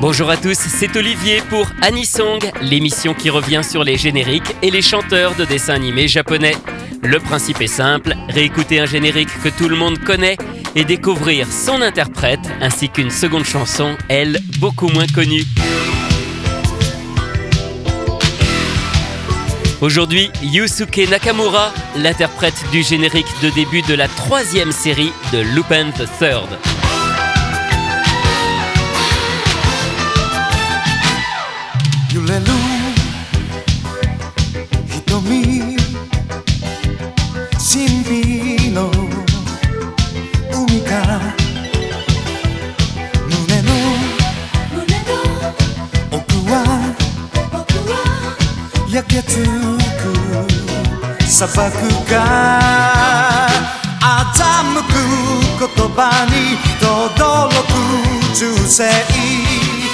Bonjour à tous, c'est Olivier pour Anisong, l'émission qui revient sur les génériques et les chanteurs de dessins animés japonais. Le principe est simple, réécouter un générique que tout le monde connaît et découvrir son interprète ainsi qu'une seconde chanson, elle, beaucoup moins connue. Aujourd'hui, Yusuke Nakamura, l'interprète du générique de début de la troisième série de Lupin the Third. 揺れる瞳神秘の海から胸の奥は焼けつく砂漠が欺く言葉に轟く銃声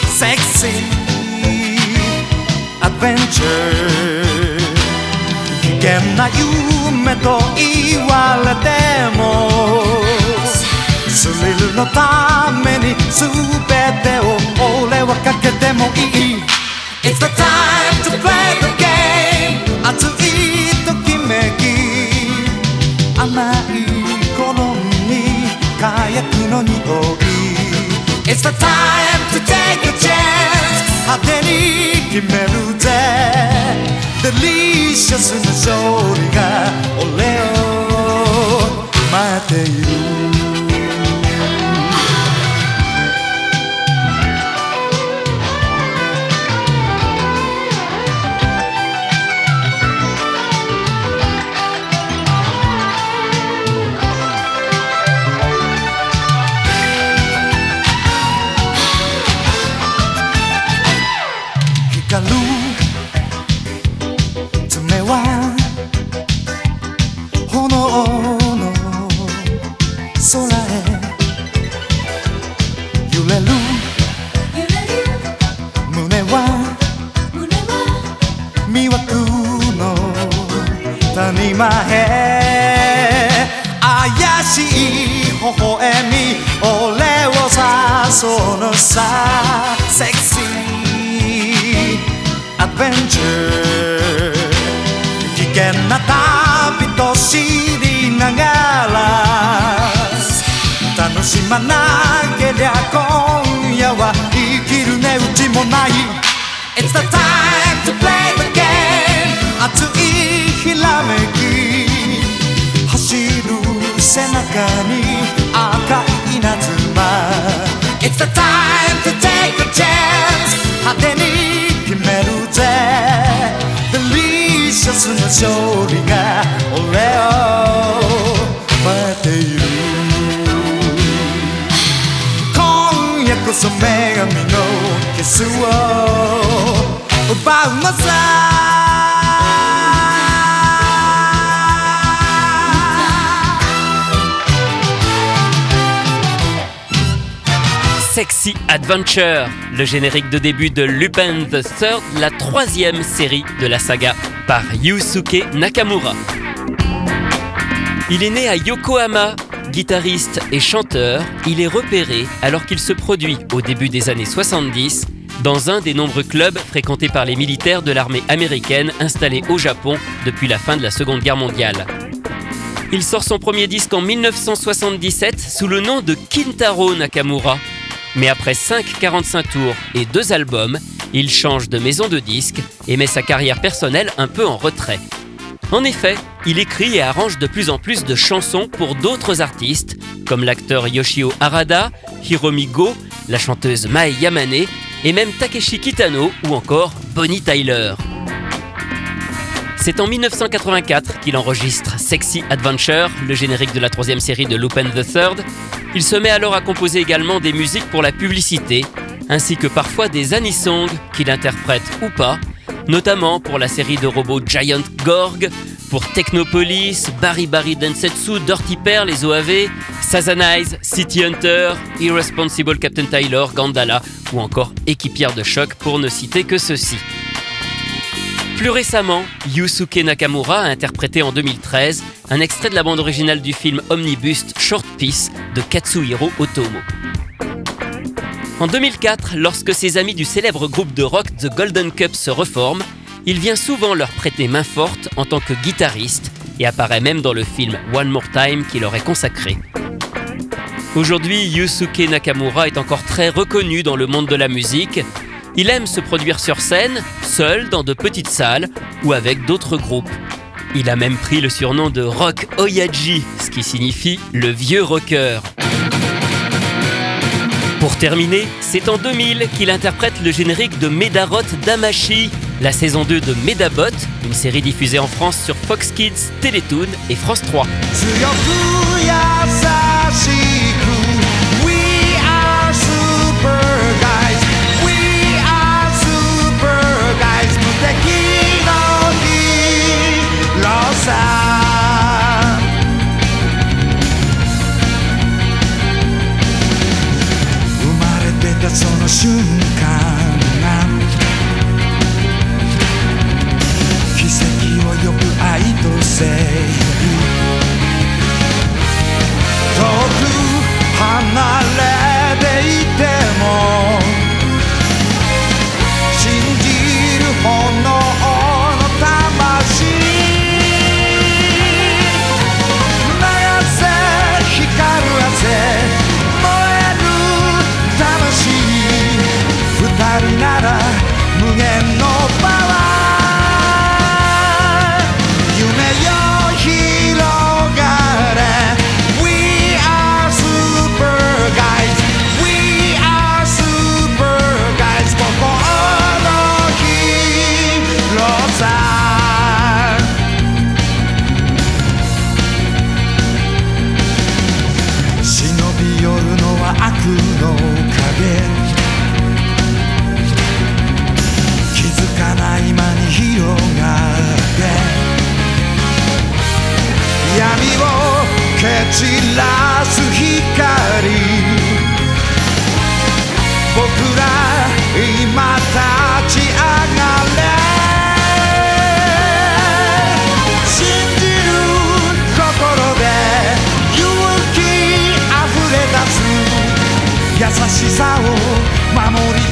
セクシー。危険な夢と言われてもスリルのために全てを俺はかけてもいい。It's the time to play the game 熱いときめき。甘い頃に火薬の匂い。It's the time to take a chance 派手に決めるぜ。デリシャスな勝利が俺を待っている。さセクシーアドベンチャー。危険な旅と知りながら。楽しまなけりゃ今夜は生きる値打ちもない。It's the time to play the game 熱いひらめき。走る背中に赤い稲妻。It's the time スな勝利が俺を待っている。今夜こそ女神のキスを奪うのさ。Sexy Adventure, le générique de début de Lupin the Third, la troisième série de la saga, par Yusuke Nakamura. Il est né à Yokohama, guitariste et chanteur. Il est repéré alors qu'il se produit au début des années 70 dans un des nombreux clubs fréquentés par les militaires de l'armée américaine installés au Japon depuis la fin de la Seconde Guerre mondiale. Il sort son premier disque en 1977 sous le nom de Kintaro Nakamura. Mais après 5 45 tours et 2 albums, il change de maison de disques et met sa carrière personnelle un peu en retrait. En effet, il écrit et arrange de plus en plus de chansons pour d'autres artistes, comme l'acteur Yoshio Harada, Hiromi Go, la chanteuse Mai Yamane, et même Takeshi Kitano ou encore Bonnie Tyler. C'est en 1984 qu'il enregistre Sexy Adventure, le générique de la troisième série de Lupin the Third. Il se met alors à composer également des musiques pour la publicité, ainsi que parfois des anisongs qu'il interprète ou pas, notamment pour la série de robots Giant Gorg, pour Technopolis, Barry Barry Densetsu, Dirty Pearl, les OAV, Sazanize, City Hunter, Irresponsible Captain Tyler, Gandala ou encore Équipière de choc pour ne citer que ceux-ci. Plus récemment, Yusuke Nakamura a interprété en 2013 un extrait de la bande originale du film Omnibus Short Piece de Katsuhiro Otomo. En 2004, lorsque ses amis du célèbre groupe de rock The Golden Cup se reforment, il vient souvent leur prêter main forte en tant que guitariste et apparaît même dans le film One More Time qu'il aurait consacré. Aujourd'hui, Yusuke Nakamura est encore très reconnu dans le monde de la musique. Il aime se produire sur scène, seul, dans de petites salles ou avec d'autres groupes. Il a même pris le surnom de Rock Oyaji, ce qui signifie le vieux rocker. Pour terminer, c'est en 2000 qu'il interprète le générique de Medarot Damashi, la saison 2 de Medabot, une série diffusée en France sur Fox Kids, Télétoon et France 3. 瞬間奇跡を呼ぶ愛と正義遠く離れ優しさを守り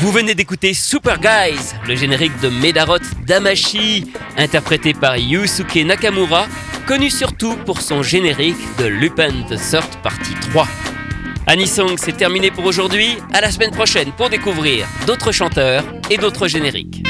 Vous venez d'écouter Super Guys, le générique de Medarot Damashi, interprété par Yusuke Nakamura, connu surtout pour son générique de Lupin the Third Partie 3. Anisong, c'est terminé pour aujourd'hui. À la semaine prochaine pour découvrir d'autres chanteurs et d'autres génériques.